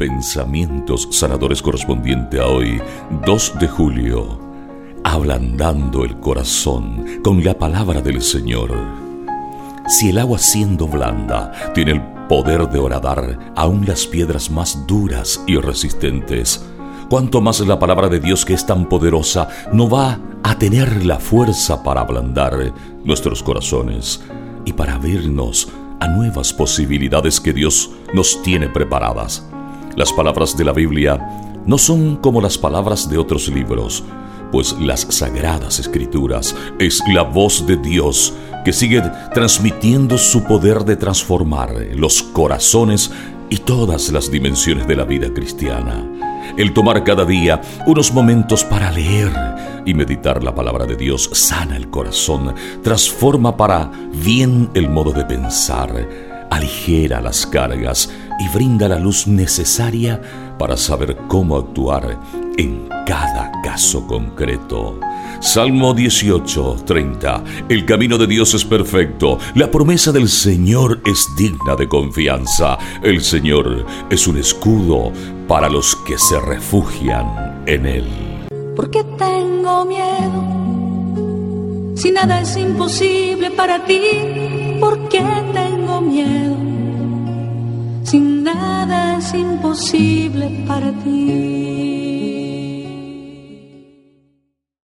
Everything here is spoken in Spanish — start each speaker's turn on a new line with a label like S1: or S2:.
S1: Pensamientos sanadores correspondiente a hoy, 2 de julio. Ablandando el corazón con la palabra del Señor. Si el agua siendo blanda tiene el poder de horadar aún las piedras más duras y resistentes, cuanto más la palabra de Dios que es tan poderosa no va a tener la fuerza para ablandar nuestros corazones y para abrirnos a nuevas posibilidades que Dios nos tiene preparadas. Las palabras de la Biblia no son como las palabras de otros libros, pues las sagradas escrituras es la voz de Dios que sigue transmitiendo su poder de transformar los corazones y todas las dimensiones de la vida cristiana. El tomar cada día unos momentos para leer y meditar la palabra de Dios sana el corazón, transforma para bien el modo de pensar, aligera las cargas y brinda la luz necesaria para saber cómo actuar en cada caso concreto. Salmo 18, 30. El camino de Dios es perfecto. La promesa del Señor es digna de confianza. El Señor es un escudo para los que se refugian en Él.
S2: ¿Por qué tengo miedo? Si nada es imposible para ti, ¿por qué tengo miedo? Si nada es imposible para ti.